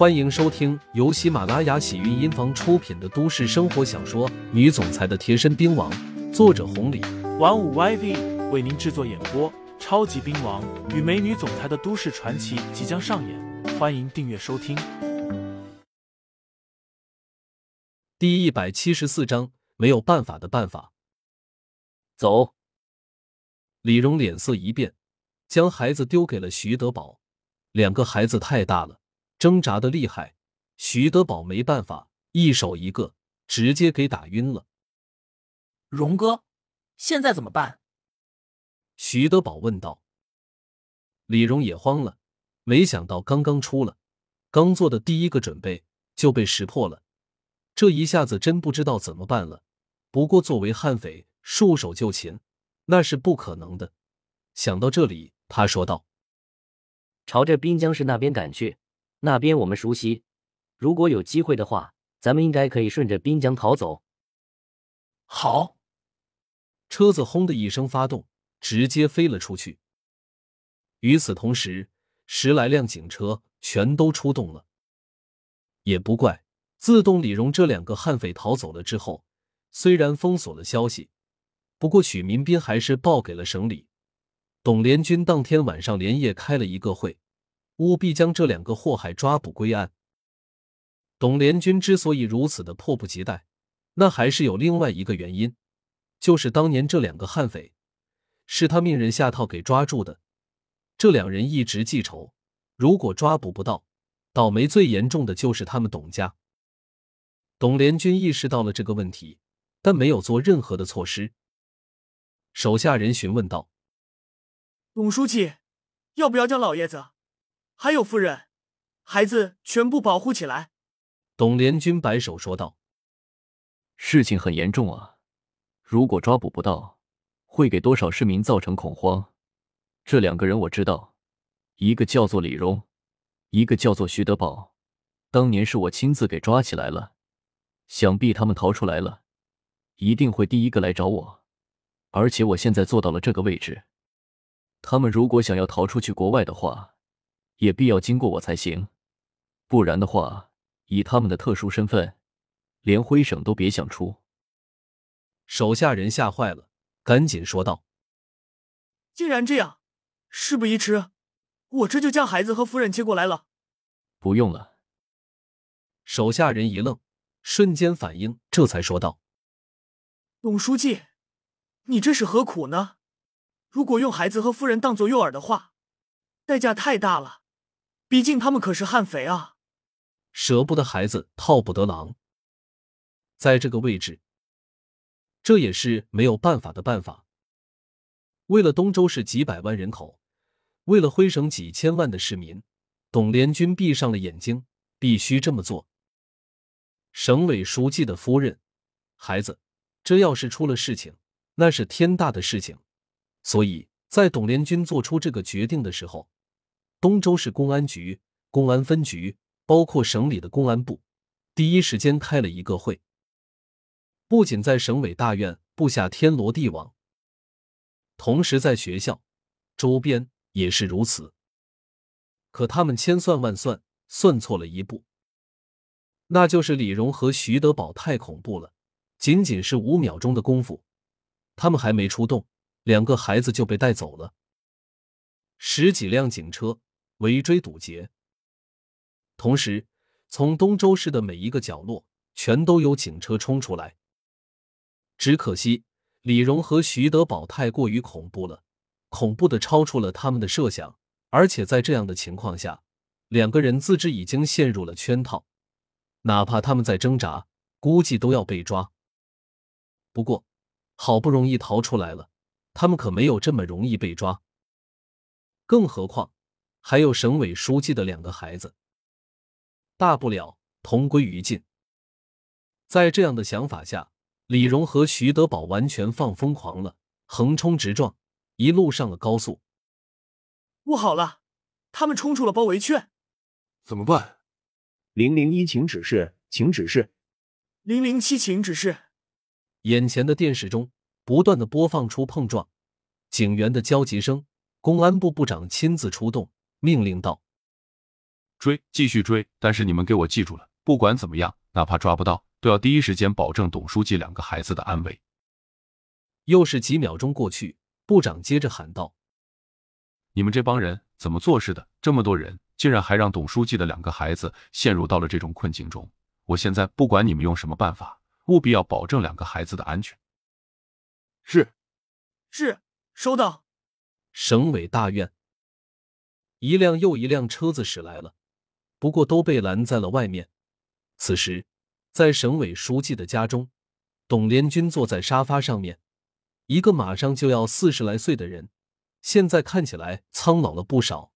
欢迎收听由喜马拉雅喜韵音房出品的都市生活小说《女总裁的贴身兵王》，作者红礼，玩五 YV 为您制作演播。超级兵王与美女总裁的都市传奇即将上演，欢迎订阅收听。第一百七十四章，没有办法的办法。走。李荣脸色一变，将孩子丢给了徐德宝。两个孩子太大了，挣扎的厉害，徐德宝没办法，一手一个，直接给打晕了。荣哥，现在怎么办？徐德宝问道。李荣也慌了，没想到刚刚出了，刚做的第一个准备就被识破了，这一下子真不知道怎么办了。不过作为悍匪，束手就擒。那是不可能的。想到这里，他说道：“朝着滨江市那边赶去，那边我们熟悉。如果有机会的话，咱们应该可以顺着滨江逃走。”好，车子轰的一声发动，直接飞了出去。与此同时，十来辆警车全都出动了。也不怪自动李荣这两个悍匪逃走了之后，虽然封锁了消息。不过，许民斌还是报给了省里。董连军当天晚上连夜开了一个会，务必将这两个祸害抓捕归案。董连军之所以如此的迫不及待，那还是有另外一个原因，就是当年这两个悍匪是他命人下套给抓住的。这两人一直记仇，如果抓捕不到，倒霉最严重的就是他们董家。董连军意识到了这个问题，但没有做任何的措施。手下人询问道：“董书记，要不要叫老爷子，还有夫人、孩子全部保护起来？”董连军摆手说道：“事情很严重啊，如果抓捕不到，会给多少市民造成恐慌。这两个人我知道，一个叫做李荣，一个叫做徐德宝，当年是我亲自给抓起来了。想必他们逃出来了，一定会第一个来找我。”而且我现在坐到了这个位置，他们如果想要逃出去国外的话，也必要经过我才行。不然的话，以他们的特殊身份，连徽省都别想出。手下人吓坏了，赶紧说道：“既然这样，事不宜迟，我这就将孩子和夫人接过来了。”不用了。手下人一愣，瞬间反应，这才说道：“董书记。”你这是何苦呢？如果用孩子和夫人当做诱饵的话，代价太大了。毕竟他们可是悍匪啊！舍不得孩子，套不得狼。在这个位置，这也是没有办法的办法。为了东周市几百万人口，为了徽省几千万的市民，董连军闭上了眼睛，必须这么做。省委书记的夫人、孩子，这要是出了事情……那是天大的事情，所以在董连军做出这个决定的时候，东州市公安局、公安分局，包括省里的公安部，第一时间开了一个会。不仅在省委大院布下天罗地网，同时在学校周边也是如此。可他们千算万算，算错了一步，那就是李荣和徐德宝太恐怖了，仅仅是五秒钟的功夫。他们还没出动，两个孩子就被带走了。十几辆警车围追堵截，同时从东周市的每一个角落全都有警车冲出来。只可惜李荣和徐德宝太过于恐怖了，恐怖的超出了他们的设想。而且在这样的情况下，两个人自知已经陷入了圈套，哪怕他们在挣扎，估计都要被抓。不过。好不容易逃出来了，他们可没有这么容易被抓。更何况还有省委书记的两个孩子，大不了同归于尽。在这样的想法下，李荣和徐德宝完全放疯狂了，横冲直撞，一路上了高速。不好了，他们冲出了包围圈，怎么办？零零一，请指示，请指示。零零七，请指示。眼前的电视中不断的播放出碰撞、警员的焦急声。公安部部长亲自出动，命令道：“追，继续追。但是你们给我记住了，不管怎么样，哪怕抓不到，都要第一时间保证董书记两个孩子的安危。又是几秒钟过去，部长接着喊道：“你们这帮人怎么做事的？这么多人，竟然还让董书记的两个孩子陷入到了这种困境中！我现在不管你们用什么办法，务必要保证两个孩子的安全。”是，是，收到。省委大院，一辆又一辆车子驶来了，不过都被拦在了外面。此时，在省委书记的家中，董连军坐在沙发上面，一个马上就要四十来岁的人，现在看起来苍老了不少。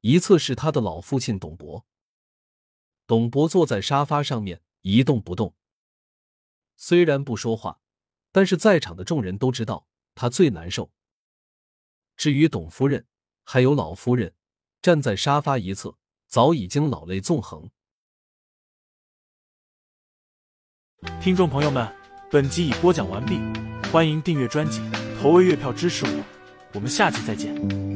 一侧是他的老父亲董博，董博坐在沙发上面一动不动，虽然不说话，但是在场的众人都知道他最难受。至于董夫人，还有老夫人，站在沙发一侧，早已经老泪纵横。听众朋友们，本集已播讲完毕，欢迎订阅专辑，投喂月票支持我，我们下集再见。